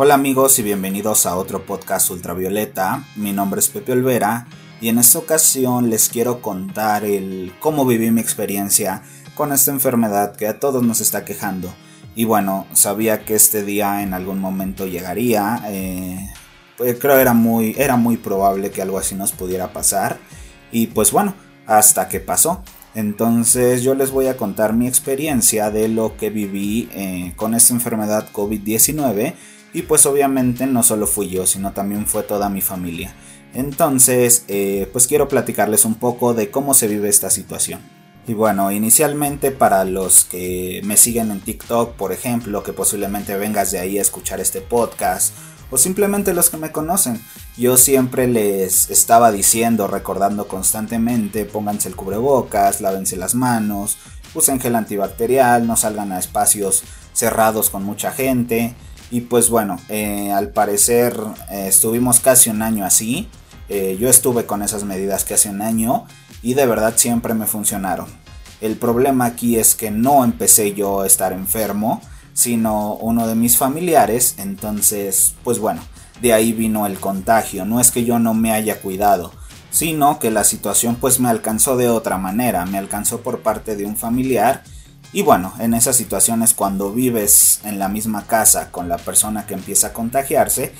Hola amigos y bienvenidos a otro podcast ultravioleta. Mi nombre es Pepe Olvera y en esta ocasión les quiero contar el cómo viví mi experiencia con esta enfermedad que a todos nos está quejando. Y bueno, sabía que este día en algún momento llegaría. Eh, pues creo era muy, era muy probable que algo así nos pudiera pasar. Y pues bueno, hasta que pasó. Entonces yo les voy a contar mi experiencia de lo que viví eh, con esta enfermedad COVID-19 y pues obviamente no solo fui yo, sino también fue toda mi familia. Entonces, eh, pues quiero platicarles un poco de cómo se vive esta situación. Y bueno, inicialmente para los que me siguen en TikTok, por ejemplo, que posiblemente vengas de ahí a escuchar este podcast, o simplemente los que me conocen, yo siempre les estaba diciendo, recordando constantemente, pónganse el cubrebocas, lávense las manos, usen gel antibacterial, no salgan a espacios cerrados con mucha gente, y pues bueno, eh, al parecer eh, estuvimos casi un año así. Eh, yo estuve con esas medidas casi un año y de verdad siempre me funcionaron. El problema aquí es que no empecé yo a estar enfermo, sino uno de mis familiares. Entonces, pues bueno, de ahí vino el contagio. No es que yo no me haya cuidado, sino que la situación pues me alcanzó de otra manera. Me alcanzó por parte de un familiar y bueno, en esas situaciones cuando vives en la misma casa con la persona que empieza a contagiarse,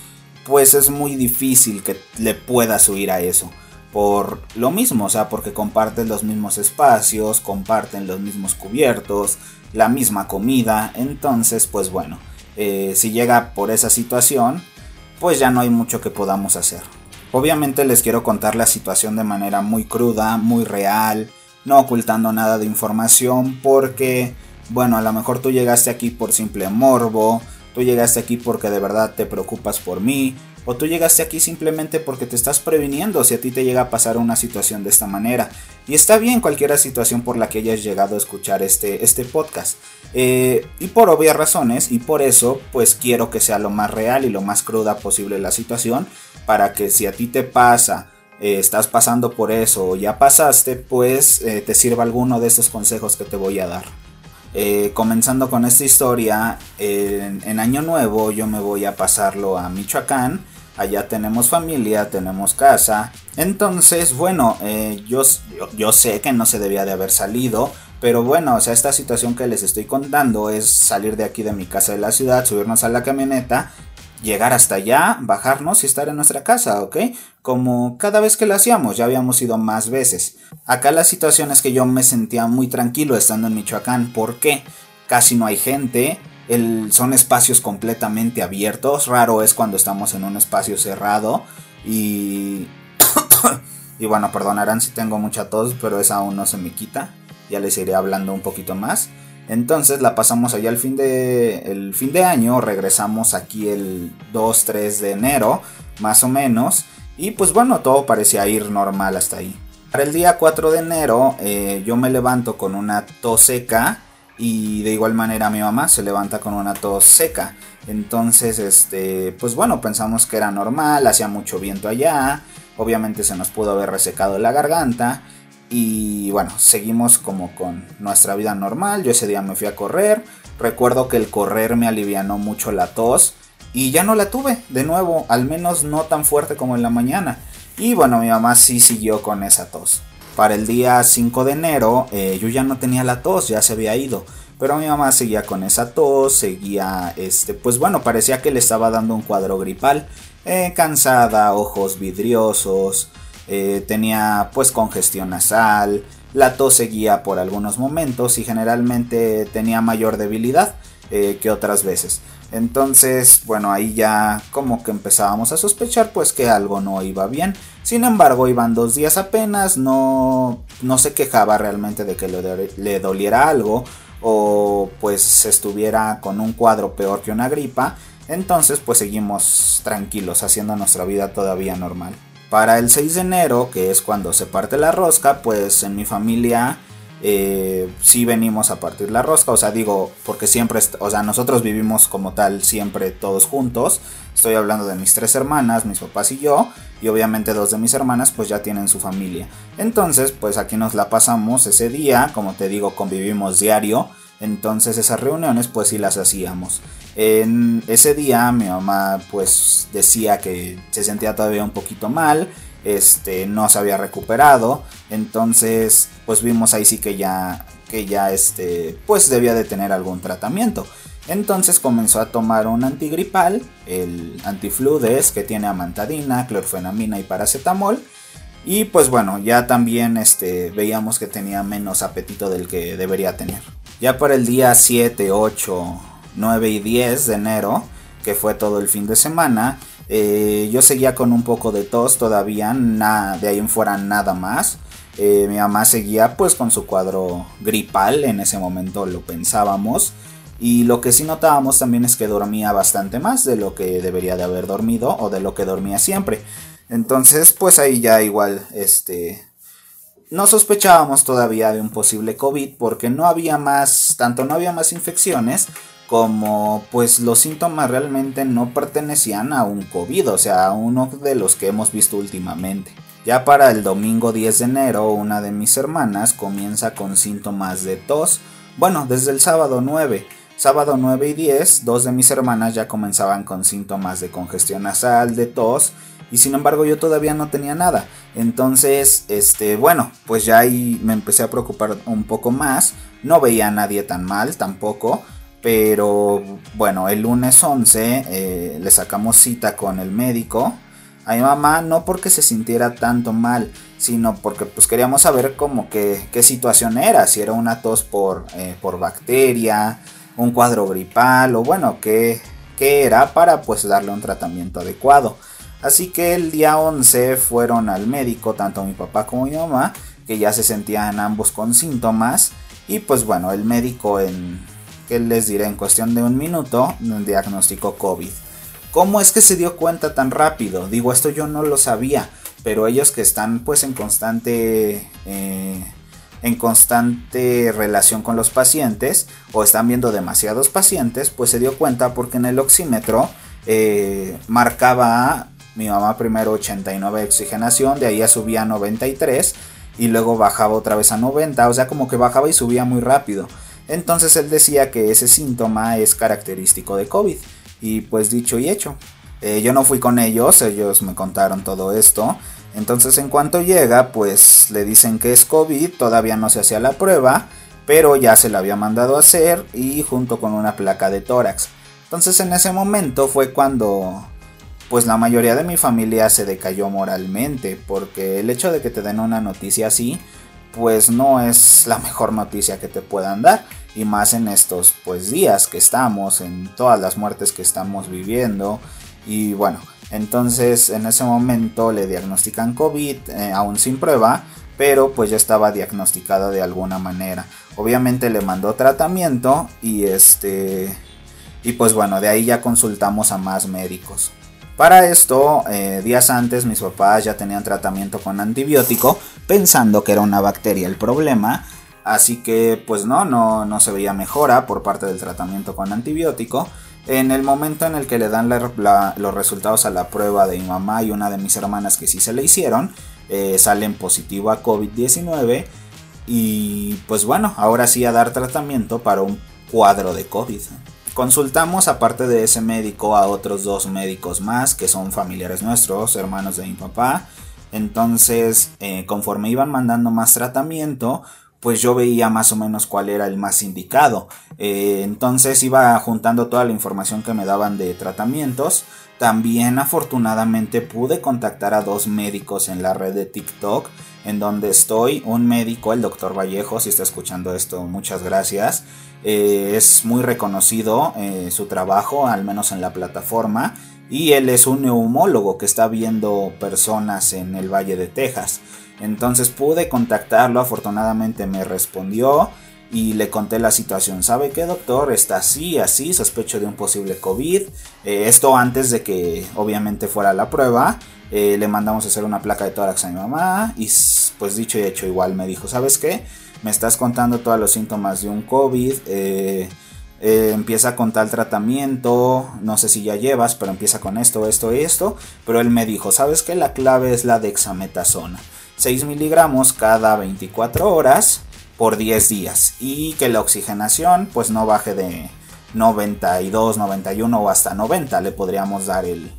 pues es muy difícil que le puedas huir a eso. Por lo mismo, o sea, porque comparten los mismos espacios, comparten los mismos cubiertos, la misma comida, entonces pues bueno, eh, si llega por esa situación, pues ya no hay mucho que podamos hacer. Obviamente les quiero contar la situación de manera muy cruda, muy real, no ocultando nada de información porque, bueno, a lo mejor tú llegaste aquí por simple morbo, tú llegaste aquí porque de verdad te preocupas por mí, o tú llegaste aquí simplemente porque te estás previniendo si a ti te llega a pasar una situación de esta manera. Y está bien cualquier situación por la que hayas llegado a escuchar este, este podcast. Eh, y por obvias razones, y por eso, pues quiero que sea lo más real y lo más cruda posible la situación, para que si a ti te pasa, eh, estás pasando por eso o ya pasaste, pues eh, te sirva alguno de estos consejos que te voy a dar. Eh, comenzando con esta historia, en, Año Nuevo yo me voy a pasarlo a Michoacán. Allá tenemos familia, tenemos casa. Entonces, bueno, yo, yo, sé que no se debía de haber salido. Pero bueno, o sea, esta situación que les estoy contando es salir de aquí de mi casa de la ciudad, subirnos a la camioneta llegar hasta allá, bajarnos y estar en nuestra casa, ¿ok? Como cada vez que lo hacíamos, ya habíamos ido más veces. Acá la situación es que yo me sentía muy tranquilo estando en Michoacán, ¿por qué? Casi no hay gente, son espacios completamente abiertos, raro es cuando estamos en un espacio cerrado y... y bueno, perdonarán si tengo mucha tos, pero esa aún no se me quita, ya les iré hablando un poquito más. Entonces la pasamos allá el fin de, el fin de año, regresamos aquí el 2-3 de enero, más o menos, y pues bueno, todo parecía ir normal hasta ahí. Para el día 4 de enero eh, yo me levanto con una tos seca y de igual manera mi mamá se levanta con una tos seca. Entonces, este, pues bueno, pensamos que era normal, hacía mucho viento allá, obviamente se nos pudo haber resecado la garganta y bueno, seguimos como con nuestra vida normal. Yo ese día me fui a correr. Recuerdo que el correr me alivianó mucho la tos. Y ya no la tuve de nuevo, al menos no tan fuerte como en la mañana. Y bueno, mi mamá sí siguió con esa tos. Para el día 5 de enero eh, yo ya no tenía la tos, ya se había ido. Pero mi mamá seguía con esa tos, seguía, este, pues bueno, parecía que le estaba dando un cuadro gripal. Eh, cansada, ojos vidriosos, eh, tenía pues congestión nasal, la tos seguía por algunos momentos y generalmente tenía mayor debilidad eh, que otras veces. Entonces, bueno, ahí ya como que empezábamos a sospechar pues que algo no iba bien. Sin embargo, iban dos días apenas, no, no se quejaba realmente de que le, le doliera algo o pues estuviera con un cuadro peor que una gripa. Entonces, pues seguimos tranquilos, haciendo nuestra vida todavía normal. Para el 6 de enero, que es cuando se parte la rosca, pues en mi familia eh, sí venimos a partir la rosca. O sea, digo, porque siempre, o sea, nosotros vivimos como tal siempre todos juntos. Estoy hablando de mis tres hermanas, mis papás y yo. Y obviamente dos de mis hermanas pues ya tienen su familia. Entonces, pues aquí nos la pasamos ese día. Como te digo, convivimos diario. Entonces esas reuniones pues sí las hacíamos. En ese día mi mamá pues decía que se sentía todavía un poquito mal, este no se había recuperado, entonces pues vimos ahí sí que ya que ya este pues debía de tener algún tratamiento. Entonces comenzó a tomar un antigripal, el antifludes que tiene amantadina, clorfenamina y paracetamol. Y pues bueno, ya también este, veíamos que tenía menos apetito del que debería tener. Ya para el día 7, 8, 9 y 10 de enero, que fue todo el fin de semana, eh, yo seguía con un poco de tos todavía, nada, de ahí en fuera nada más. Eh, mi mamá seguía pues con su cuadro gripal, en ese momento lo pensábamos. Y lo que sí notábamos también es que dormía bastante más de lo que debería de haber dormido o de lo que dormía siempre. Entonces pues ahí ya igual este no sospechábamos todavía de un posible COVID porque no había más, tanto no había más infecciones como pues los síntomas realmente no pertenecían a un COVID, o sea, a uno de los que hemos visto últimamente. Ya para el domingo 10 de enero, una de mis hermanas comienza con síntomas de tos. Bueno, desde el sábado 9. Sábado 9 y 10, dos de mis hermanas ya comenzaban con síntomas de congestión nasal, de tos y sin embargo yo todavía no tenía nada. Entonces, este, bueno, pues ya ahí me empecé a preocupar un poco más. No veía a nadie tan mal tampoco. Pero bueno, el lunes 11 eh, le sacamos cita con el médico. A mi mamá no porque se sintiera tanto mal, sino porque pues queríamos saber qué situación era, si era una tos por, eh, por bacteria, un cuadro gripal o bueno, qué, qué era para pues darle un tratamiento adecuado. Así que el día 11 fueron al médico, tanto mi papá como mi mamá, que ya se sentían ambos con síntomas. Y pues bueno, el médico en, que les diré, en cuestión de un minuto, diagnosticó COVID. ¿Cómo es que se dio cuenta tan rápido? Digo, esto yo no lo sabía, pero ellos que están pues en constante... Eh, en constante relación con los pacientes o están viendo demasiados pacientes, pues se dio cuenta porque en el oxímetro eh, marcaba mi mamá primero 89 de oxigenación, de ahí ya subía a 93 y luego bajaba otra vez a 90, o sea como que bajaba y subía muy rápido. Entonces él decía que ese síntoma es característico de COVID. Y pues dicho y hecho. Eh, yo no fui con ellos, ellos me contaron todo esto. Entonces en cuanto llega, pues le dicen que es COVID, todavía no se hacía la prueba, pero ya se la había mandado a hacer y junto con una placa de tórax. Entonces en ese momento fue cuando pues la mayoría de mi familia se decayó moralmente, porque el hecho de que te den una noticia así, pues no es la mejor noticia que te puedan dar, y más en estos pues días que estamos, en todas las muertes que estamos viviendo, y bueno, entonces en ese momento le diagnostican COVID, eh, aún sin prueba, pero pues ya estaba diagnosticada de alguna manera. Obviamente le mandó tratamiento y este y pues bueno, de ahí ya consultamos a más médicos. Para esto, eh, días antes mis papás ya tenían tratamiento con antibiótico, pensando que era una bacteria el problema. Así que pues no, no, no se veía mejora por parte del tratamiento con antibiótico. En el momento en el que le dan los resultados a la prueba de mi mamá y una de mis hermanas que sí se le hicieron, eh, salen positivo a COVID-19. Y pues bueno, ahora sí a dar tratamiento para un cuadro de COVID. Consultamos aparte de ese médico a otros dos médicos más que son familiares nuestros, hermanos de mi papá. Entonces, eh, conforme iban mandando más tratamiento, pues yo veía más o menos cuál era el más indicado. Eh, entonces iba juntando toda la información que me daban de tratamientos. También afortunadamente pude contactar a dos médicos en la red de TikTok en donde estoy. Un médico, el doctor Vallejo, si está escuchando esto, muchas gracias. Eh, es muy reconocido eh, su trabajo, al menos en la plataforma, y él es un neumólogo que está viendo personas en el Valle de Texas. Entonces pude contactarlo, afortunadamente me respondió y le conté la situación. ¿Sabe qué, doctor? Está así, así, sospecho de un posible COVID. Eh, esto antes de que obviamente fuera la prueba. le mandamos a hacer una placa de tórax a mi mamá y pues dicho y hecho igual me dijo, ¿sabes qué? me estás contando todos los síntomas de un COVID, eh, eh, empieza con tal tratamiento, no sé si ya llevas, pero empieza con esto, esto y esto, pero él me dijo, ¿sabes qué? La clave es la dexametasona, 6 miligramos cada 24 horas por 10 días y que la oxigenación pues no baje de 92, 91 o hasta 90 le podríamos dar el,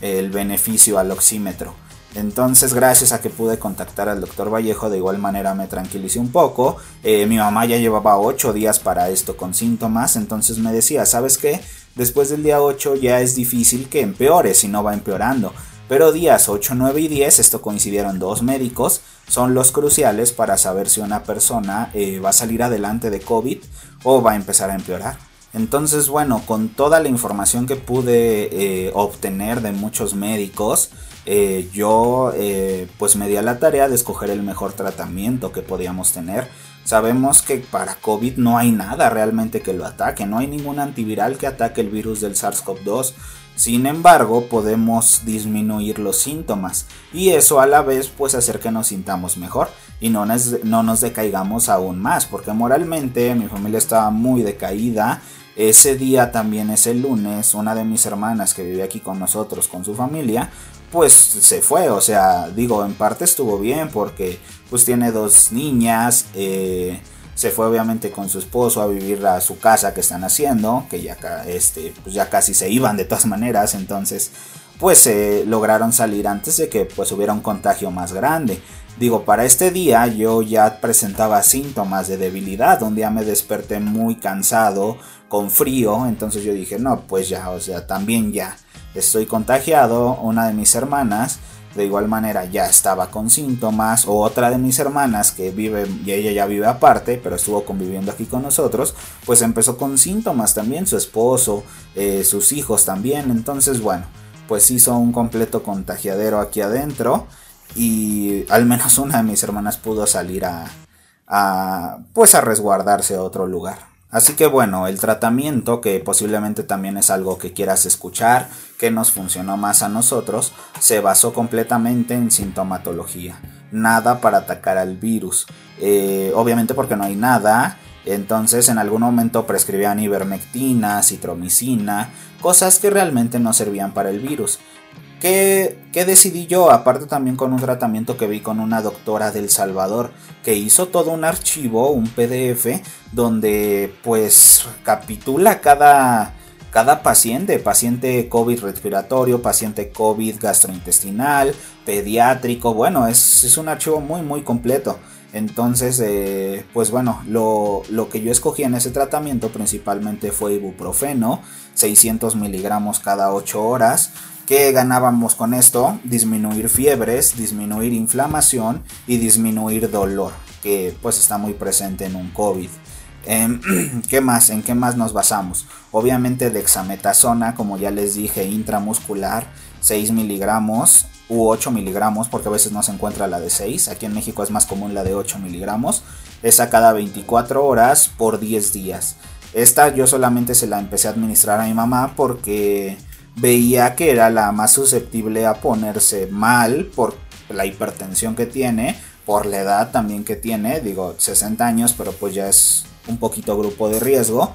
el beneficio al oxímetro. Entonces, gracias a que pude contactar al doctor Vallejo, de igual manera me tranquilicé un poco. Eh, mi mamá ya llevaba 8 días para esto con síntomas, entonces me decía, ¿sabes qué? Después del día 8 ya es difícil que empeore si no va empeorando. Pero días 8, 9 y 10, esto coincidieron dos médicos, son los cruciales para saber si una persona eh, va a salir adelante de COVID o va a empezar a empeorar. Entonces, bueno, con toda la información que pude eh, obtener de muchos médicos, eh, yo pues me di a la tarea de escoger el mejor tratamiento que podíamos tener. Sabemos que para COVID no hay nada realmente que lo ataque, no hay ningún antiviral que ataque el virus del SARS-CoV-2. Sin embargo, podemos disminuir los síntomas y eso a la vez pues hacer que nos sintamos mejor y no nos, no nos decaigamos aún más, porque moralmente mi familia estaba muy decaída. Ese día también es el lunes, una de mis hermanas que vive aquí con nosotros, con su familia, pues se fue, o sea, digo, en parte estuvo bien porque pues tiene dos niñas, eh, se fue obviamente con su esposo a vivir a su casa que están haciendo, que ya, este, pues ya casi se iban de todas maneras, entonces pues se lograron salir antes de que pues hubiera un contagio más grande. Digo, para este día yo ya presentaba síntomas de debilidad, un día me desperté muy cansado, con frío, entonces yo dije, no, pues ya, o sea, también ya estoy contagiado, una de mis hermanas de igual manera ya estaba con síntomas o otra de mis hermanas que vive y ella ya vive aparte pero estuvo conviviendo aquí con nosotros pues empezó con síntomas también su esposo eh, sus hijos también. Entonces bueno pues hizo un completo contagiadero aquí adentro y al menos una de mis hermanas pudo salir a, a pues a resguardarse a otro lugar Así que bueno, el tratamiento, que posiblemente también es algo que quieras escuchar, que nos funcionó más a nosotros, se basó completamente en sintomatología. Nada para atacar al virus. Eh, obviamente porque no hay nada. Entonces en algún momento prescribían ivermectina, citromicina, cosas que realmente no servían para el virus. ¿Qué, decidí yo? Aparte también con un tratamiento que vi con una doctora del Salvador que hizo todo un archivo, un PDF, donde pues capitula cada, cada paciente, paciente COVID respiratorio, paciente COVID gastrointestinal, pediátrico, bueno, es, es un archivo muy muy completo. Entonces, eh, pues bueno, lo, lo, que yo escogí en ese tratamiento principalmente fue ibuprofeno, 600 miligramos cada 8 horas. ¿Qué ganábamos con esto? Disminuir fiebres, disminuir inflamación y disminuir dolor, que pues está muy presente en un COVID. Em, ¿Qué más? ¿En qué más nos basamos? Obviamente dexametasona, como ya les dije, intramuscular, 6 miligramos u 8 miligramos, porque a veces no se encuentra la de 6. Aquí en México es más común la de 8 miligramos. Esa cada 24 horas por 10 días. Esta yo solamente se la empecé a administrar a mi mamá porque veía que era la más susceptible a ponerse mal por la hipertensión que tiene, por la edad también que tiene, digo 60 años, pero pues ya es un poquito grupo de riesgo.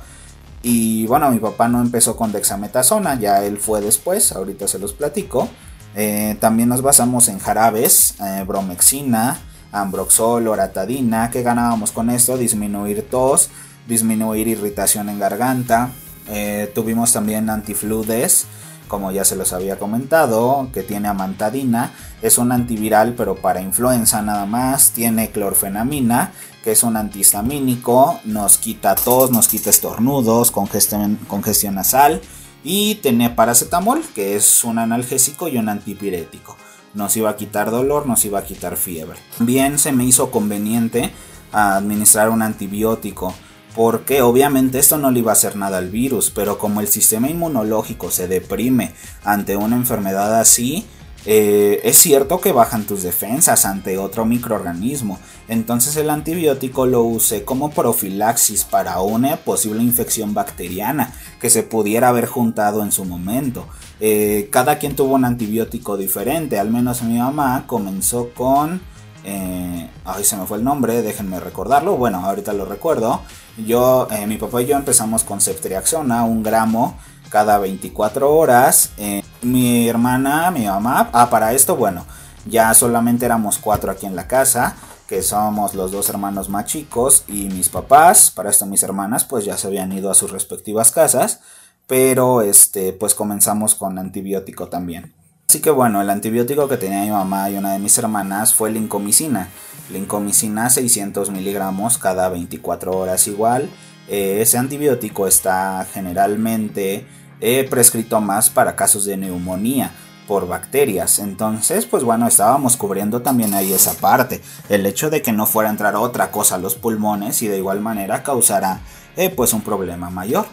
Y bueno, mi papá no empezó con dexametasona, ya él fue después, ahorita se los platico. Eh, también nos basamos en jarabes, eh, bromexina, ambroxol, oratadina. ¿Qué ganábamos con esto? Disminuir tos, disminuir irritación en garganta. Eh, tuvimos también antifludes como ya se los había comentado, que tiene amantadina, es un antiviral pero para influenza nada más, tiene clorfenamina, que es un antihistamínico, nos quita tos, nos quita estornudos, congestión, congestión nasal, y tiene paracetamol, que es un analgésico y un antipirético. Nos iba a quitar dolor, nos iba a quitar fiebre. Bien se me hizo conveniente administrar un antibiótico porque obviamente esto no le iba a hacer nada al virus, pero como el sistema inmunológico se deprime ante una enfermedad así, eh, es cierto que bajan tus defensas ante otro microorganismo, entonces el antibiótico lo usé como profilaxis para una posible infección bacteriana que se pudiera haber juntado en su momento. Eh, cada quien tuvo un antibiótico diferente, al menos mi mamá comenzó con... Eh, ay, se me fue el nombre, déjenme recordarlo. Bueno, ahorita lo recuerdo. Yo, eh, mi papá y yo empezamos con ceftriaxona, un gramo cada 24 horas. Eh, mi hermana, mi mamá, ah, para esto, bueno, ya solamente éramos cuatro aquí en la casa. que somos los dos hermanos más chicos y mis papás, para esto mis hermanas pues ya se habían ido a sus respectivas casas, pero este pues comenzamos con antibiótico también. Así que bueno, el antibiótico que tenía mi mamá y una de mis hermanas fue lincomicina. Lincomicina 600 miligramos cada 24 horas igual. Eh, ese antibiótico está generalmente eh, prescrito más para casos de neumonía por bacterias. Entonces, pues bueno, estábamos cubriendo también ahí esa parte. El hecho de que no fuera a entrar otra cosa a los pulmones y de igual manera causará eh, pues un problema mayor.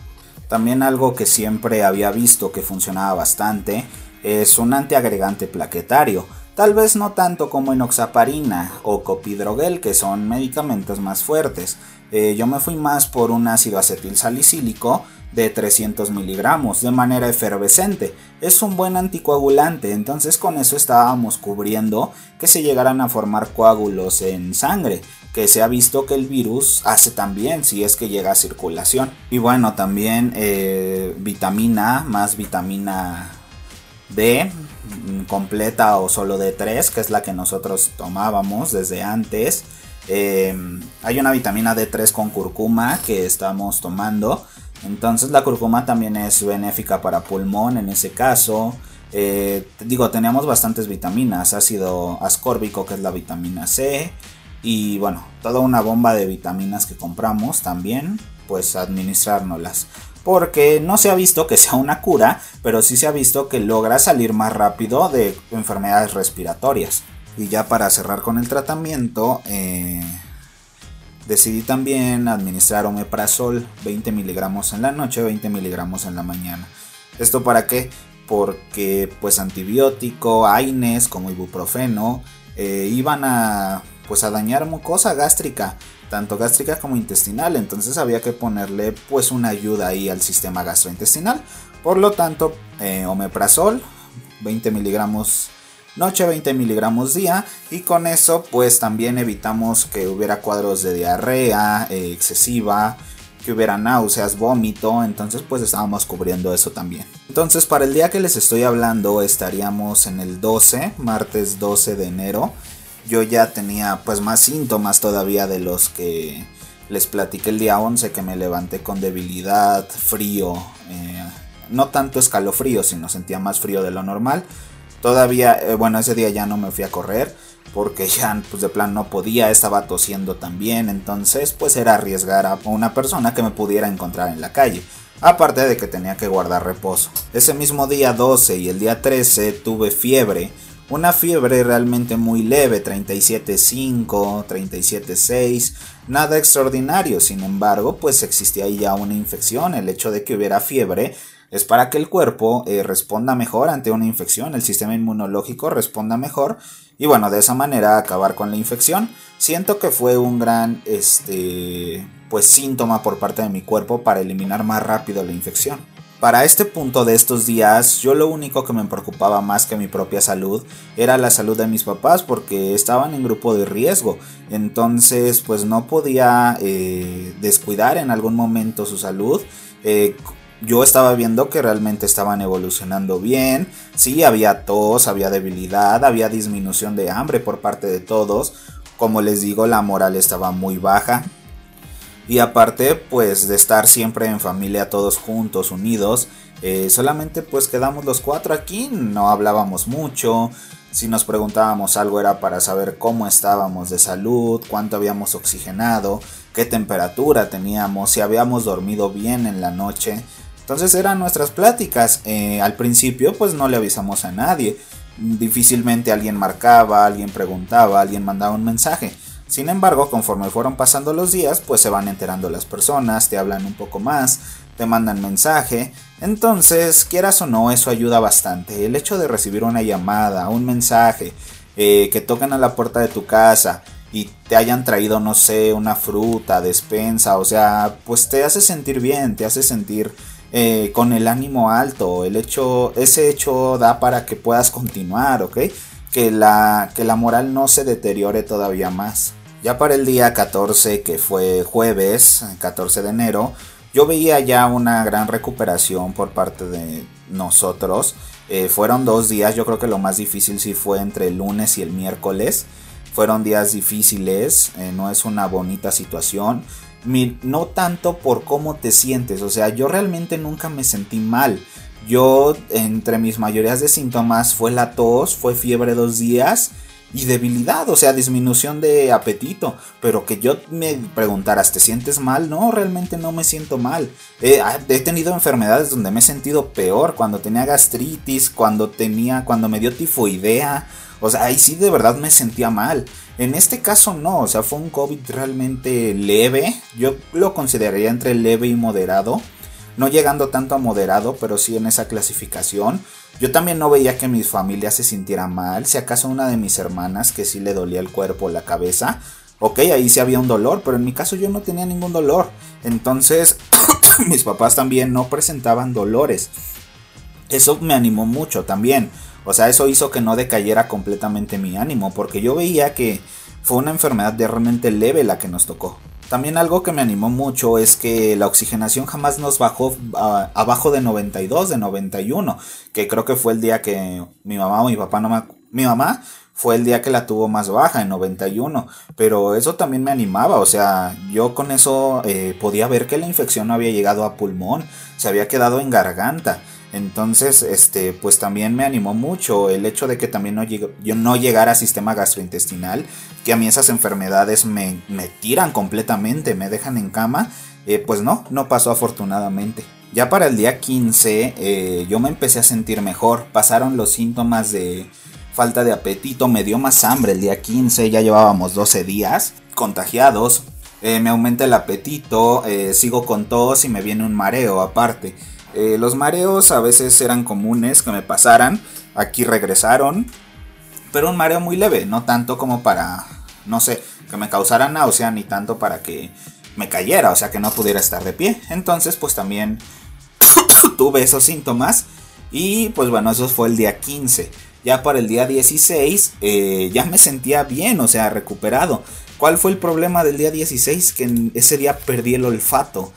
También algo que siempre había visto que funcionaba bastante es un antiagregante plaquetario. Tal vez no tanto como enoxaparina o copidrogel, que son medicamentos más fuertes. Eh, yo me fui más por un ácido acetil salicílico de 300 miligramos de manera efervescente. Es un buen anticoagulante, entonces con eso estábamos cubriendo que se llegaran a formar coágulos en sangre, que se ha visto que el virus hace también si es que llega a circulación. Y bueno, también eh, vitamina más vitamina D completa o solo D3, que es la que nosotros tomábamos desde antes. Eh, hay una vitamina D3 con curcuma que estamos tomando entonces la curcuma también es benéfica para pulmón en ese caso. Eh, digo, tenemos bastantes vitaminas, ácido ascórbico que es la vitamina C y bueno, toda una bomba de vitaminas que compramos también, pues administrárnoslas. Porque no se ha visto que sea una cura, pero sí se ha visto que logra salir más rápido de enfermedades respiratorias. Y ya para cerrar con el tratamiento, eh, Decidí también administrar omeprazol 20 miligramos en la noche, 20 miligramos en la mañana. ¿Esto para qué? Porque pues antibiótico, AINES como ibuprofeno eh, iban a pues a dañar mucosa gástrica, tanto gástrica como intestinal, entonces había que ponerle pues una ayuda ahí al sistema gastrointestinal. Por lo tanto, eh, omeprazol 20 miligramos noche 20 miligramos día y con eso pues también evitamos que hubiera cuadros de diarrea eh, excesiva que hubiera náuseas, vómito, entonces pues estábamos cubriendo eso también. Entonces para el día que les estoy hablando estaríamos en el 12, martes 12 de enero. Yo ya tenía pues más síntomas todavía de los que les platiqué el día 11 que me levanté con debilidad, frío, eh, no tanto escalofrío, sino sentía más frío de lo normal. Todavía, eh, bueno, ese día ya no me fui a correr porque ya pues de plan no podía, estaba tosiendo también, entonces pues era arriesgar a una persona que me pudiera encontrar en la calle. Aparte de que tenía que guardar reposo. Ese mismo día 12 y el día 13 tuve fiebre. Una fiebre realmente muy leve, 37.5, 37.6, nada extraordinario. Sin embargo, pues existía ya una infección. El hecho de que hubiera fiebre es para que el cuerpo eh, responda mejor ante una infección, el sistema inmunológico responda mejor y bueno, de esa manera acabar con la infección. Siento que fue un gran este pues síntoma por parte de mi cuerpo para eliminar más rápido la infección. Para este punto de estos días, yo lo único que me preocupaba más que mi propia salud era la salud de mis papás porque estaban en grupo de riesgo. Entonces, pues no podía eh, descuidar en algún momento su salud. Eh, yo estaba viendo que realmente estaban evolucionando bien. Sí, había tos, había debilidad, había disminución de hambre por parte de todos. Como les digo, la moral estaba muy baja. Y aparte, pues de estar siempre en familia todos juntos, unidos, eh, solamente pues quedamos los cuatro aquí, no hablábamos mucho. Si nos preguntábamos algo era para saber cómo estábamos de salud, cuánto habíamos oxigenado, qué temperatura teníamos, si habíamos dormido bien en la noche. Entonces eran nuestras pláticas. Eh, al principio pues no le avisamos a nadie. Difícilmente alguien marcaba, alguien preguntaba, alguien mandaba un mensaje. Sin embargo, conforme fueron pasando los días, pues se van enterando las personas, te hablan un poco más, te mandan mensaje. Entonces, quieras o no, eso ayuda bastante. El hecho de recibir una llamada, un mensaje, eh, que toquen a la puerta de tu casa y te hayan traído, no sé, una fruta, despensa, o sea, pues te hace sentir bien, te hace sentir eh, con el ánimo alto. El hecho, ese hecho da para que puedas continuar, ¿ok? Que la, que la moral no se deteriore todavía más. Ya para el día 14, que fue jueves, 14 de enero, yo veía ya una gran recuperación por parte de nosotros. Eh, fueron dos días, yo creo que lo más difícil sí fue entre el lunes y el miércoles. fueron días difíciles, eh, no es una bonita situación. no tanto por cómo te sientes, o sea, yo realmente nunca me sentí mal. Yo, entre mis mayorías de síntomas, fue la tos, fue fiebre dos días y debilidad, o sea, disminución de apetito. Pero que yo me preguntaras, ¿te sientes mal? No, realmente no me siento mal. Ah, he tenido enfermedades donde me he sentido peor, cuando tenía gastritis, cuando tenía, cuando me dio tifoidea. O sea, ahí sí de verdad me sentía mal. En este caso no, o sea, fue un COVID realmente leve. Yo lo consideraría entre leve y moderado no llegando tanto a moderado, pero sí en esa clasificación. Yo también no veía que mi familia se sintiera mal, si acaso una de mis hermanas que sí le dolía el cuerpo, la cabeza, ok, ahí sí había un dolor, pero en mi caso yo no tenía ningún dolor. Entonces, mis papás también no presentaban dolores. Eso me animó mucho también. O sea, eso hizo que no decayera completamente mi ánimo, porque yo veía que fue una enfermedad de realmente leve la que nos tocó. También algo que me animó mucho es que la oxigenación jamás nos bajó abajo de 92, de 91, que creo que fue el día que mi mamá o mi papá no me... Mi mamá fue el día que la tuvo más baja, en 91, pero eso también me animaba, o sea, yo con eso eh, podía ver que la infección no había llegado a pulmón, se había quedado en garganta. Entonces, este, pues también me animó mucho el hecho de que también no yo no llegara a sistema gastrointestinal, que a mí esas enfermedades me, me tiran completamente, me dejan en cama, eh, pues no, no pasó afortunadamente. Ya para el día 15 eh, yo me empecé a sentir mejor, pasaron los síntomas de falta de apetito, me dio más hambre el día 15, ya llevábamos 12 días contagiados, eh, me aumenta el apetito, sigo con tos y me viene un mareo aparte. Eh, los mareos a veces eran comunes que me pasaran. Aquí regresaron. Pero un mareo muy leve, no tanto como para, no sé, que me causara náusea, ni tanto para que me cayera, o sea, que no pudiera estar de pie. Entonces, pues también tuve esos síntomas. Y pues bueno, eso fue el día 15. Ya para el día 16 eh, ya me sentía bien, o sea, recuperado. ¿Cuál fue el problema del día 16? Que ese día perdí el olfato.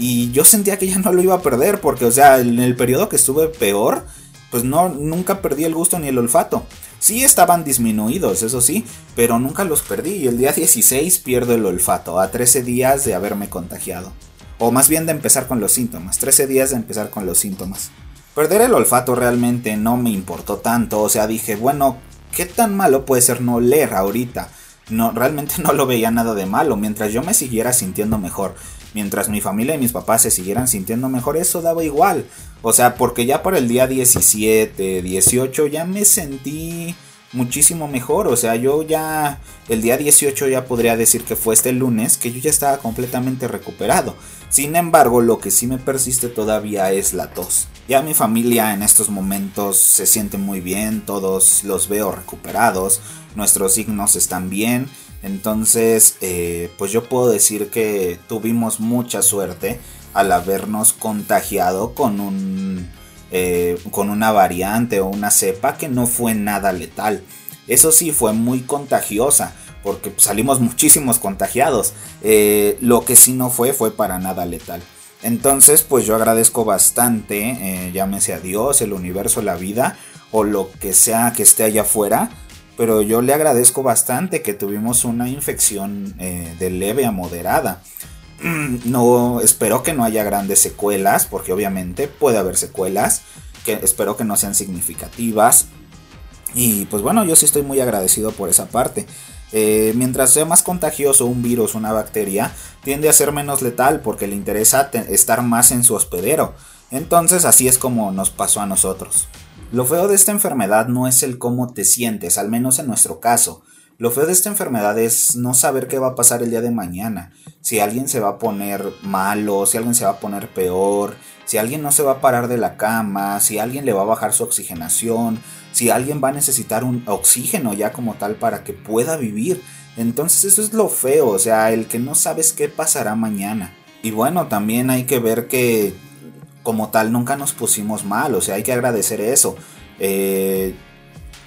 Y yo sentía que ya no lo iba a perder, porque, o sea, en el periodo que estuve peor, pues no, nunca perdí el gusto ni el olfato. Sí estaban disminuidos, eso sí, pero nunca los perdí. Y el día 16 pierdo el olfato, a 13 días de haberme contagiado. O más bien de empezar con los síntomas, 13 días de empezar con los síntomas. Perder el olfato realmente no me importó tanto, o sea, dije, bueno, ¿qué tan malo puede ser no leer ahorita? No, realmente no lo veía nada de malo, mientras yo me siguiera sintiendo mejor mientras mi familia y mis papás se siguieran sintiendo mejor, eso daba igual. O sea, porque ya por el día 17, 18 ya me sentí muchísimo mejor. O sea, yo ya el día 18 ya podría decir que fue este lunes que yo ya estaba completamente recuperado. Sin embargo, lo que sí me persiste todavía es la tos. Ya mi familia en estos momentos se siente muy bien, todos los veo recuperados, nuestros signos están bien entonces, eh, pues yo puedo decir que tuvimos mucha suerte al habernos contagiado con un eh, con una variante o una cepa que no fue nada letal. Eso sí, fue muy contagiosa porque salimos muchísimos contagiados. Eh, lo que sí no fue fue para nada letal. Entonces, pues yo agradezco bastante, llámese a Dios, el universo, la vida o lo que sea que esté allá afuera pero yo le agradezco bastante que tuvimos una infección eh, de leve a moderada. No, espero que no haya grandes secuelas, porque obviamente puede haber secuelas, que espero que no sean significativas. Y pues bueno, yo sí estoy muy agradecido por esa parte. Eh, mientras sea más contagioso un virus, una bacteria, tiende a ser menos letal porque le interesa estar más en su hospedero. Entonces así es como nos pasó a nosotros. Lo feo de esta enfermedad no es el cómo te sientes, al menos en nuestro caso. Lo feo de esta enfermedad es no saber qué va a pasar el día de mañana. Si alguien se va a poner malo, si alguien se va a poner peor, si alguien no se va a parar de la cama, si alguien le va a bajar su oxigenación, si alguien va a necesitar un oxígeno ya como tal para que pueda vivir. Entonces eso es lo feo, o sea, el que no sabes qué pasará mañana. Y bueno, también hay que ver que como tal nunca nos pusimos mal, o sea, hay que agradecer eso. Eh,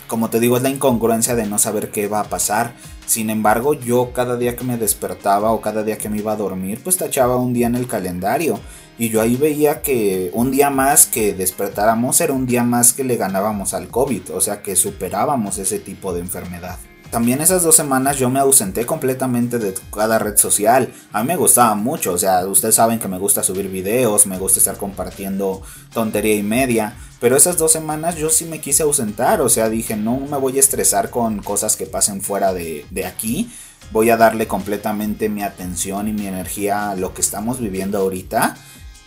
como te digo, es la incongruencia de no saber qué va a pasar. Sin embargo, yo cada día que me despertaba o cada día que me iba a dormir, pues tachaba un día en el calendario. Y yo ahí veía que un día más que despertáramos era un día más que le ganábamos al COVID, o sea que superábamos ese tipo de enfermedad. También esas dos semanas yo me ausenté completamente de cada red social. A mí me gustaba mucho, o sea, ustedes saben que me gusta subir videos, me gusta estar compartiendo tontería y media. Pero esas dos semanas yo sí me quise ausentar, o sea, dije, no me voy a estresar con cosas que pasen fuera de, aquí. Voy a darle completamente mi atención y mi energía a lo que estamos viviendo ahorita.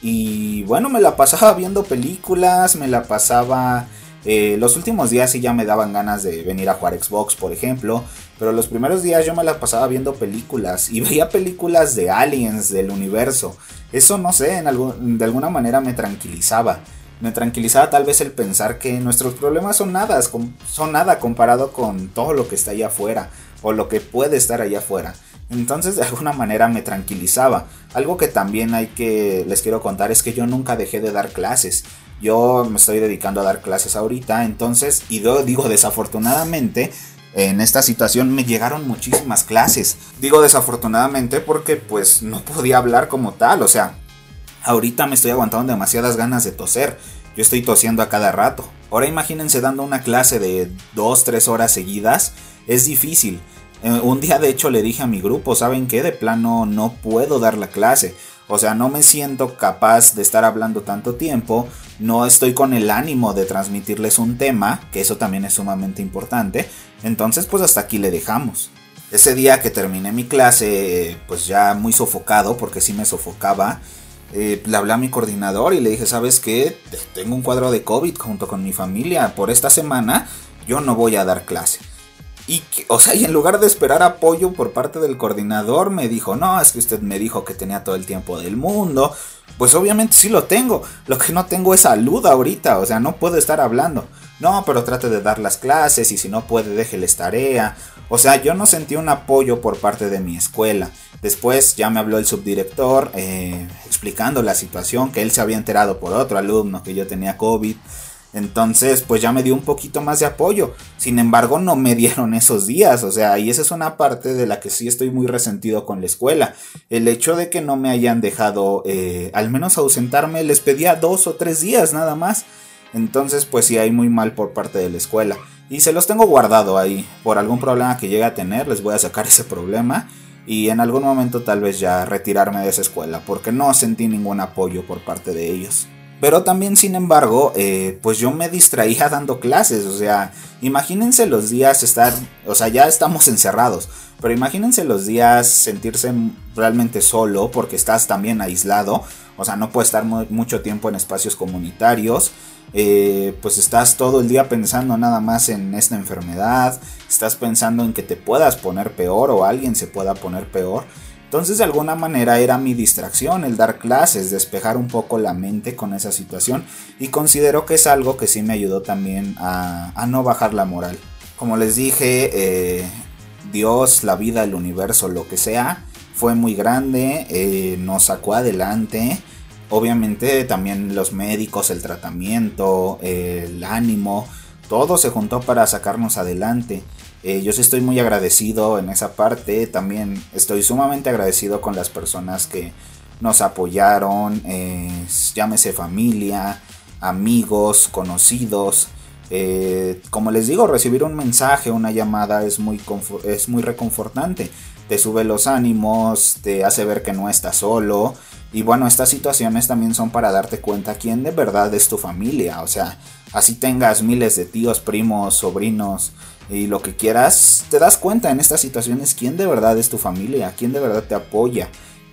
Y bueno, me la pasaba viendo películas, me la pasaba eh, los últimos días sí ya me daban ganas de venir a jugar Xbox, por ejemplo. Pero los primeros días yo me la pasaba viendo películas. Y veía películas de aliens, del universo. Eso no sé, de alguna manera me tranquilizaba. Me tranquilizaba tal vez el pensar que nuestros problemas son nada, son nada comparado con todo lo que está allá afuera. O lo que puede estar allá afuera. Entonces de alguna manera me tranquilizaba. Algo que también hay que les quiero contar es que yo nunca dejé de dar clases. Yo me estoy dedicando a dar clases ahorita, entonces, y yo digo desafortunadamente, en esta situación me llegaron muchísimas clases. Digo desafortunadamente porque pues no podía hablar como tal, o sea, ahorita me estoy aguantando demasiadas ganas de toser. Yo estoy tosiendo a cada rato. Ahora imagínense dando una clase de 2-3 horas seguidas. Es difícil. Eh, un día de hecho le dije a mi grupo, ¿saben qué? De plano no puedo dar la clase. O sea, no me siento capaz de estar hablando tanto tiempo, no estoy con el ánimo de transmitirles un tema, que eso también es sumamente importante, entonces pues hasta aquí le dejamos. Ese día que terminé mi clase, pues ya muy sofocado, porque sí me sofocaba, eh, le hablé a mi coordinador y le dije, ¿sabes qué? Tengo un cuadro de COVID junto con mi familia, por esta semana yo no voy a dar clase. Y, o sea, y en lugar de esperar apoyo por parte del coordinador, me dijo, no, es que usted me dijo que tenía todo el tiempo del mundo. Pues obviamente sí lo tengo. Lo que no tengo es salud ahorita, o sea, no puedo estar hablando. No, pero trate de dar las clases y si no puede, déjeles tarea. O sea, yo no sentí un apoyo por parte de mi escuela. Después ya me habló el subdirector eh, explicando la situación, que él se había enterado por otro alumno que yo tenía COVID. Entonces, pues ya me dio un poquito más de apoyo. Sin embargo, no me dieron esos días. O sea, y esa es una parte de la que sí estoy muy resentido con la escuela. El hecho de que no me hayan dejado eh, al menos ausentarme, les pedía dos o tres días nada más. Entonces, pues sí hay muy mal por parte de la escuela. Y se los tengo guardado ahí. Por algún problema que llegue a tener, les voy a sacar ese problema. Y en algún momento tal vez ya retirarme de esa escuela. Porque no sentí ningún apoyo por parte de ellos. Pero también, sin embargo, eh, pues yo me distraía dando clases. O sea, imagínense los días estar, o sea, ya estamos encerrados. Pero imagínense los días sentirse realmente solo porque estás también aislado. O sea, no puedes estar mucho tiempo en espacios comunitarios. Eh, pues estás todo el día pensando nada más en esta enfermedad. Estás pensando en que te puedas poner peor o alguien se pueda poner peor. Entonces de alguna manera era mi distracción el dar clases, despejar un poco la mente con esa situación y considero que es algo que sí me ayudó también a, no bajar la moral. Como les dije, eh, Dios, la vida, el universo, lo que sea, fue muy grande, eh, nos sacó adelante. Obviamente también los médicos, el tratamiento, el ánimo, todo se juntó para sacarnos adelante. Eh, yo sí estoy muy agradecido en esa parte. También estoy sumamente agradecido con las personas que nos apoyaron. Eh, llámese familia, amigos, conocidos. Eh, como les digo, recibir un mensaje, una llamada es muy, es muy reconfortante. Te sube los ánimos, te hace ver que no estás solo. Y bueno, estas situaciones también son para darte cuenta quién de verdad es tu familia. O sea, así tengas miles de tíos, primos, sobrinos, y lo que quieras, te das cuenta en estas situaciones quién de verdad es tu familia, quién de verdad te apoya,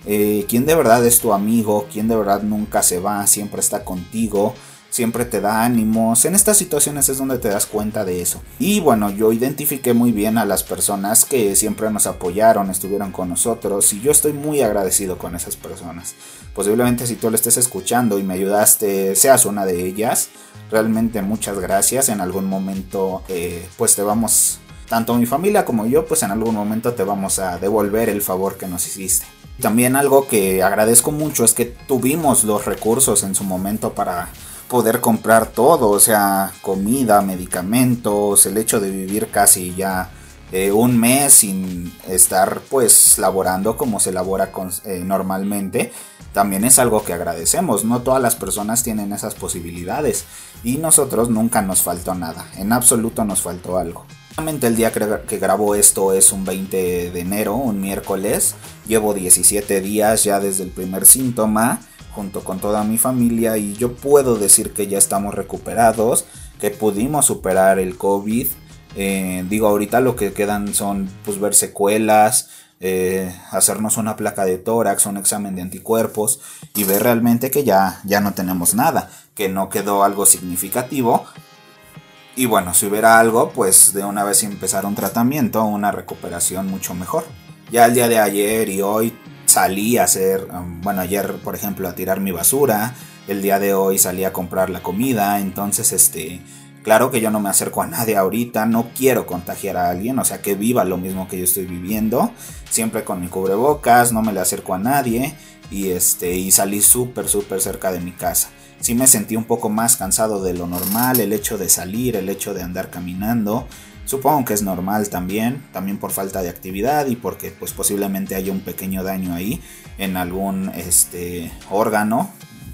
eh, quién de verdad es tu amigo, quién de verdad nunca se va, siempre está contigo, siempre te da ánimos. En estas situaciones es donde te das cuenta de eso. Y bueno, yo identifiqué muy bien a las personas que siempre nos apoyaron, estuvieron con nosotros y yo estoy muy agradecido con esas personas. Posiblemente si tú lo estés escuchando y me ayudaste, seas una de ellas. Realmente muchas gracias. En algún momento eh, pues te vamos, tanto mi familia como yo, pues en algún momento te vamos a devolver el favor que nos hiciste. También algo que agradezco mucho es que tuvimos los recursos en su momento para poder comprar todo, o sea, comida, medicamentos, el hecho de vivir casi ya eh, un mes sin estar pues laborando como se labora eh, normalmente, también es algo que agradecemos. No todas las personas tienen esas posibilidades y nosotros nunca nos faltó nada, en absoluto nos faltó algo. El día que grabo esto es un 20 de enero, un miércoles. Llevo 17 días ya desde el primer síntoma junto con toda mi familia y yo puedo decir que ya estamos recuperados, que pudimos superar el COVID. Eh, digo, ahorita lo que quedan son pues ver secuelas, eh, hacernos una placa de tórax, un examen de anticuerpos y ver realmente que ya, ya no tenemos nada, que no quedó algo significativo. Y bueno, si hubiera algo, pues de una vez empezar un tratamiento, una recuperación mucho mejor. Ya el día de ayer y hoy salí a hacer, um, bueno, ayer por ejemplo a tirar mi basura, el día de hoy salí a comprar la comida, entonces este, claro que yo no me acerco a nadie ahorita, no quiero contagiar a alguien, o sea que viva lo mismo que yo estoy viviendo, siempre con mi cubrebocas, no me le acerco a nadie y este, y salí súper súper cerca de mi casa. Sí me sentí un poco más cansado de lo normal, el hecho de salir, el hecho de andar caminando, Supongo que es normal también, también por falta de actividad y porque pues posiblemente haya un pequeño daño ahí en algún este órgano.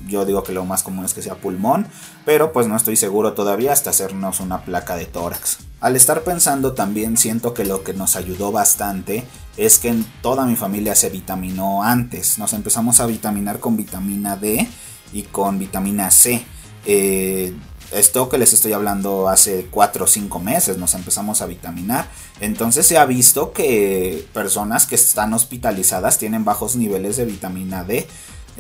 Yo digo que lo más común es que sea pulmón, pero pues no estoy seguro todavía hasta hacernos una placa de tórax. Al estar pensando también siento que lo que nos ayudó bastante es que en toda mi familia se vitaminó antes. Nos empezamos a vitaminar con vitamina D y con vitamina C. Eh, esto que les estoy hablando hace 4 o 5 meses nos empezamos a vitaminar. Entonces se ha visto que personas que están hospitalizadas tienen bajos niveles de vitamina D.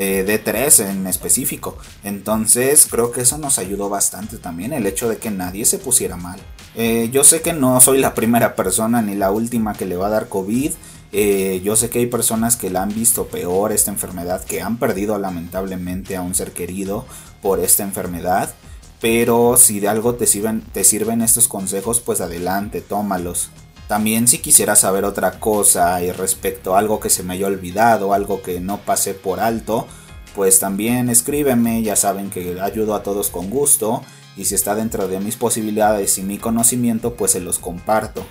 Eh, D3 en específico. Entonces creo que eso nos ayudó bastante también, el hecho de que nadie se pusiera mal. Eh, yo sé que no soy la primera persona ni la última que le va a dar COVID. Eh, yo sé que hay personas que la han visto peor esta enfermedad, que han perdido lamentablemente a un ser querido por esta enfermedad. Pero si de algo te sirven, te sirven estos consejos, pues adelante, tómalos. También si quisieras saber otra cosa y respecto a algo que se me haya olvidado, algo que no pasé por alto, pues también escríbeme, ya saben que ayudo a todos con gusto y si está dentro de mis posibilidades y mi conocimiento, pues se los comparto.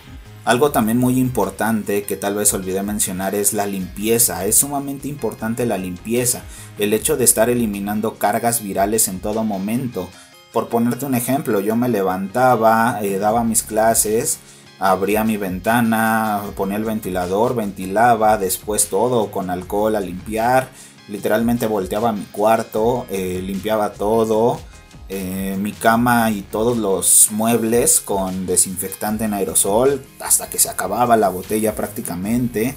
Algo también muy importante que tal vez olvidé mencionar es la limpieza. Es sumamente importante la limpieza. El hecho de estar eliminando cargas virales en todo momento. Por ponerte un ejemplo, yo me levantaba, eh, daba mis clases, abría mi ventana, ponía el ventilador, ventilaba, después todo con alcohol a limpiar, literalmente volteaba mi cuarto, eh, limpiaba todo, eh, mi cama y todos los muebles con desinfectante en aerosol hasta que se acababa la botella prácticamente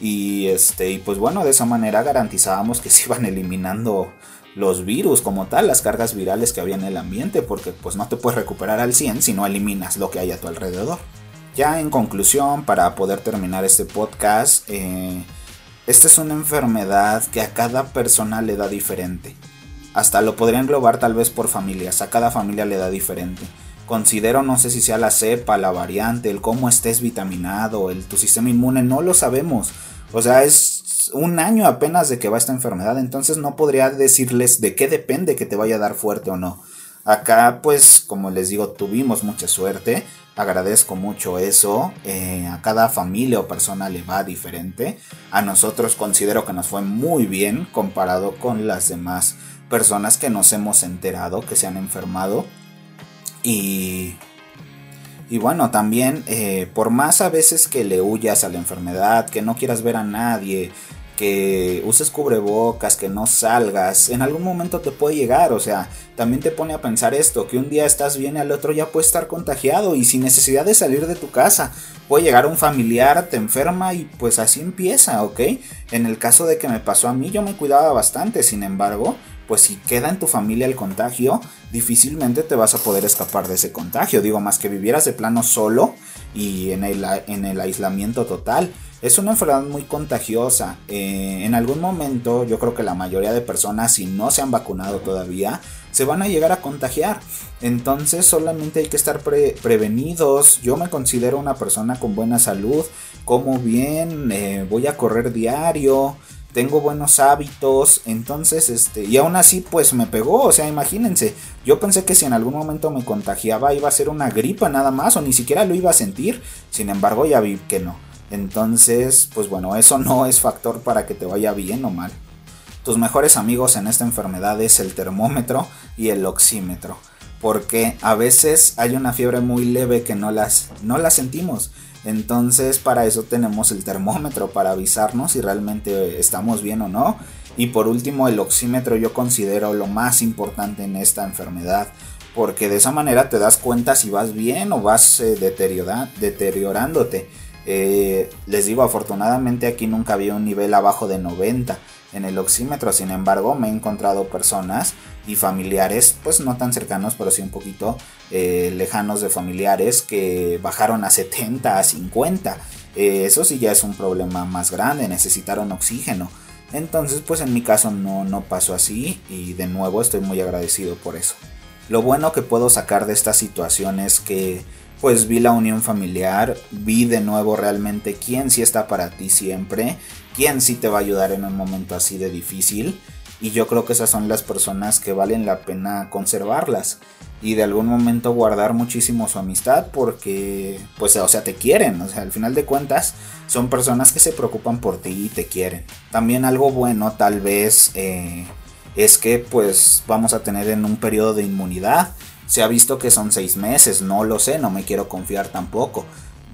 y este y pues bueno de esa manera garantizábamos que se iban eliminando los virus como tal, las cargas virales que había en el ambiente, porque pues no te puedes recuperar al 100 si no eliminas lo que hay a tu alrededor. Ya en conclusión, para poder terminar este podcast, eh, esta es una enfermedad que a cada persona le da diferente. Hasta lo podría englobar tal vez por familias, a cada familia le da diferente. Considero, no sé si sea la cepa, la variante, el cómo estés vitaminado, el tu sistema inmune, no lo sabemos. O sea, es un año apenas de que va esta enfermedad, entonces no podría decirles de qué depende que te vaya a dar fuerte o no. Acá, pues, como les digo, tuvimos mucha suerte. Agradezco mucho eso. Eh, a cada familia o persona le va diferente. A nosotros considero que nos fue muy bien comparado con las demás personas que nos hemos enterado que se han enfermado. Y y bueno, también eh, por más a veces que le huyas a la enfermedad, que no quieras ver a nadie, que uses cubrebocas, que no salgas, en algún momento te puede llegar, o sea, también te pone a pensar esto, que un día estás bien y al otro ya puedes estar contagiado y sin necesidad de salir de tu casa, puede llegar un familiar, te enferma y pues así empieza, ¿ok? En el caso de que me pasó a mí, yo me cuidaba bastante, sin embargo, pues si queda en tu familia el contagio, difícilmente te vas a poder escapar de ese contagio. Digo, más que vivieras de plano solo y en el, en el aislamiento total. Es una enfermedad muy contagiosa. Eh, en algún momento, yo creo que la mayoría de personas, si no se han vacunado todavía, se van a llegar a contagiar. Entonces solamente hay que estar prevenidos. Yo me considero una persona con buena salud, como bien, eh, voy a correr diario tengo buenos hábitos, entonces, este, y aún así, pues me pegó, o sea, imagínense, yo pensé que si en algún momento me contagiaba iba a ser una gripa nada más, o ni siquiera lo iba a sentir, sin embargo, ya vi que no. Entonces, pues bueno, eso no es factor para que te vaya bien o mal. Tus mejores amigos en esta enfermedad es el termómetro y el oxímetro porque a veces hay una fiebre muy leve que no las, no la sentimos. Entonces para eso tenemos el termómetro para avisarnos si realmente estamos bien o no. Y por último el oxímetro yo considero lo más importante en esta enfermedad. Porque de esa manera te das cuenta si vas bien o vas eh, deteriorándote. Eh, les digo, afortunadamente aquí nunca había un nivel abajo de 90 en el oxímetro. Sin embargo, me he encontrado personas y familiares, pues no tan cercanos, pero sí un poquito eh, lejanos de familiares que bajaron a 70, a 50. Eh, eso sí ya es un problema más grande, necesitaron oxígeno. Entonces, pues en mi caso no, no pasó así y de nuevo estoy muy agradecido por eso. Lo bueno que puedo sacar de esta situación es que pues vi la unión familiar, vi de nuevo realmente quién sí está para ti siempre, quién sí te va a ayudar en un momento así de difícil. Y yo creo que esas son las personas que valen la pena conservarlas y de algún momento guardar muchísimo su amistad porque, pues, o sea, te quieren, o sea, al final de cuentas son personas que se preocupan por ti y te quieren. También algo bueno tal vez eh, es que pues vamos a tener en un periodo de inmunidad se ha visto que son seis meses, no lo sé, no me quiero confiar tampoco.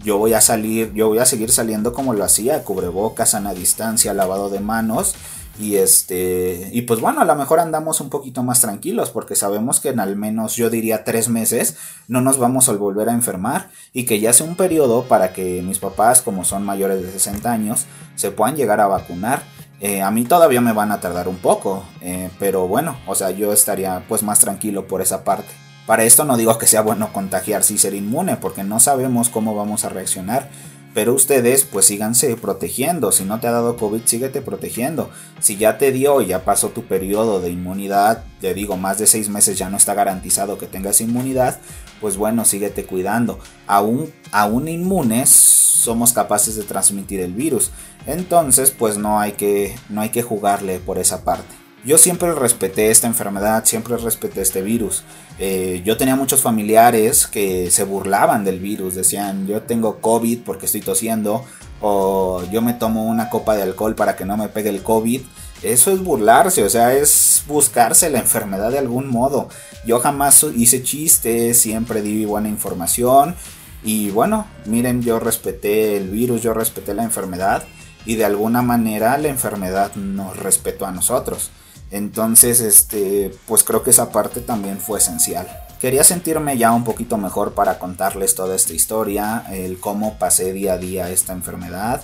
Yo voy a salir, yo voy a seguir saliendo como lo hacía, cubrebocas, sana distancia, lavado de manos. Y este, y pues bueno, a lo mejor andamos un poquito más tranquilos porque sabemos que en al menos yo diría tres meses no nos vamos a volver a enfermar y que ya sea un periodo para que mis papás, como son mayores de 60 años, se puedan llegar a vacunar. Eh, a mí todavía me van a tardar un poco, eh, pero bueno, o sea, yo estaría pues más tranquilo por esa parte. Para esto no digo que sea bueno contagiarse y ser inmune, porque no sabemos cómo vamos a reaccionar. Pero ustedes pues síganse protegiendo. Si no te ha dado COVID, síguete protegiendo. Si ya te dio y ya pasó tu periodo de inmunidad, te digo, más de seis meses ya no está garantizado que tengas inmunidad, pues bueno, síguete cuidando. Aún, aún inmunes, somos capaces de transmitir el virus. Entonces, pues no hay que, no hay que jugarle por esa parte. Yo siempre respeté esta enfermedad, siempre respeté este virus. Eh, yo tenía muchos familiares que se burlaban del virus, decían yo tengo COVID porque estoy tosiendo o yo me tomo una copa de alcohol para que no me pegue el COVID. Eso es burlarse, o sea, es buscarse la enfermedad de algún modo. Yo jamás hice chistes, siempre di buena información. Y bueno, miren, yo respeté el virus, yo respeté la enfermedad y de alguna manera la enfermedad nos respetó a nosotros. Entonces, este, pues creo que esa parte también fue esencial. Quería sentirme ya un poquito mejor para contarles toda esta historia, el cómo pasé día a día esta enfermedad.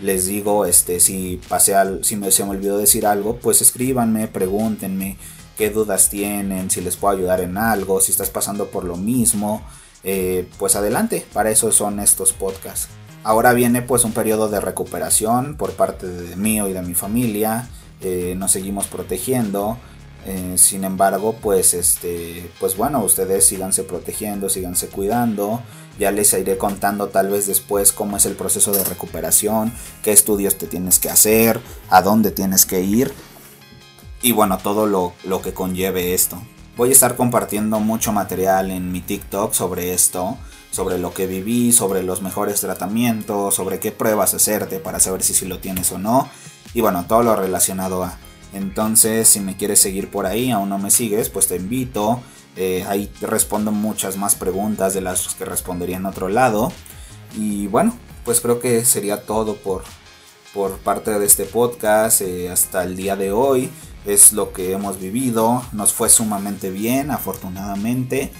Les digo, este, si pasé al, si me, se me olvidó decir algo, pues escríbanme, pregúntenme qué dudas tienen, si les puedo ayudar en algo, si estás pasando por lo mismo, eh, pues adelante, para eso son estos podcasts. Ahora viene pues un periodo de recuperación por parte de mío y de mi familia. Eh, nos seguimos protegiendo. Eh, sin embargo, pues este, pues bueno, ustedes síganse protegiendo, síganse cuidando. Ya les iré contando tal vez después cómo es el proceso de recuperación, qué estudios te tienes que hacer, a dónde tienes que ir y bueno, todo lo, lo que conlleve esto. Voy a estar compartiendo mucho material en mi TikTok sobre esto, sobre lo que viví, sobre los mejores tratamientos, sobre qué pruebas hacerte para saber si, si lo tienes o no y bueno, todo lo relacionado a. Entonces, si me quieres seguir por ahí, aún no me sigues, pues te invito. Eh, ahí respondo muchas más preguntas de las que respondería en otro lado. Y bueno, pues creo que sería todo por, por parte de este podcast eh, hasta el día de hoy. Es lo que hemos vivido. Nos fue sumamente bien, afortunadamente.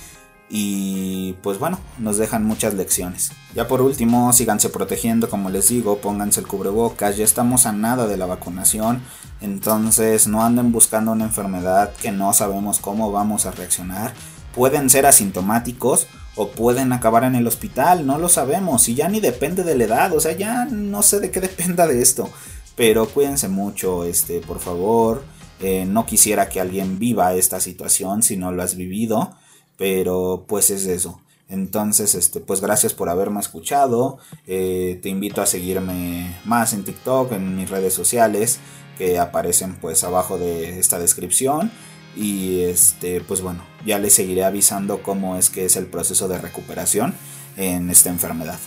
Y pues bueno, nos dejan muchas lecciones. Ya por último, síganse protegiendo, como les digo, pónganse el cubrebocas, ya estamos a nada de la vacunación, entonces no anden buscando una enfermedad que no sabemos cómo vamos a reaccionar. Pueden ser asintomáticos o pueden acabar en el hospital, no lo sabemos y ya ni depende de la edad, o sea, ya no sé de qué dependa de esto, pero cuídense mucho, este, por favor. Eh, no quisiera que alguien viva esta situación si no lo has vivido. Pero pues es eso. Entonces, este, pues gracias por haberme escuchado. Eh, te invito a seguirme más en TikTok, en mis redes sociales, que aparecen pues abajo de esta descripción. Y este, pues bueno, ya les seguiré avisando cómo es que es el proceso de recuperación en esta enfermedad.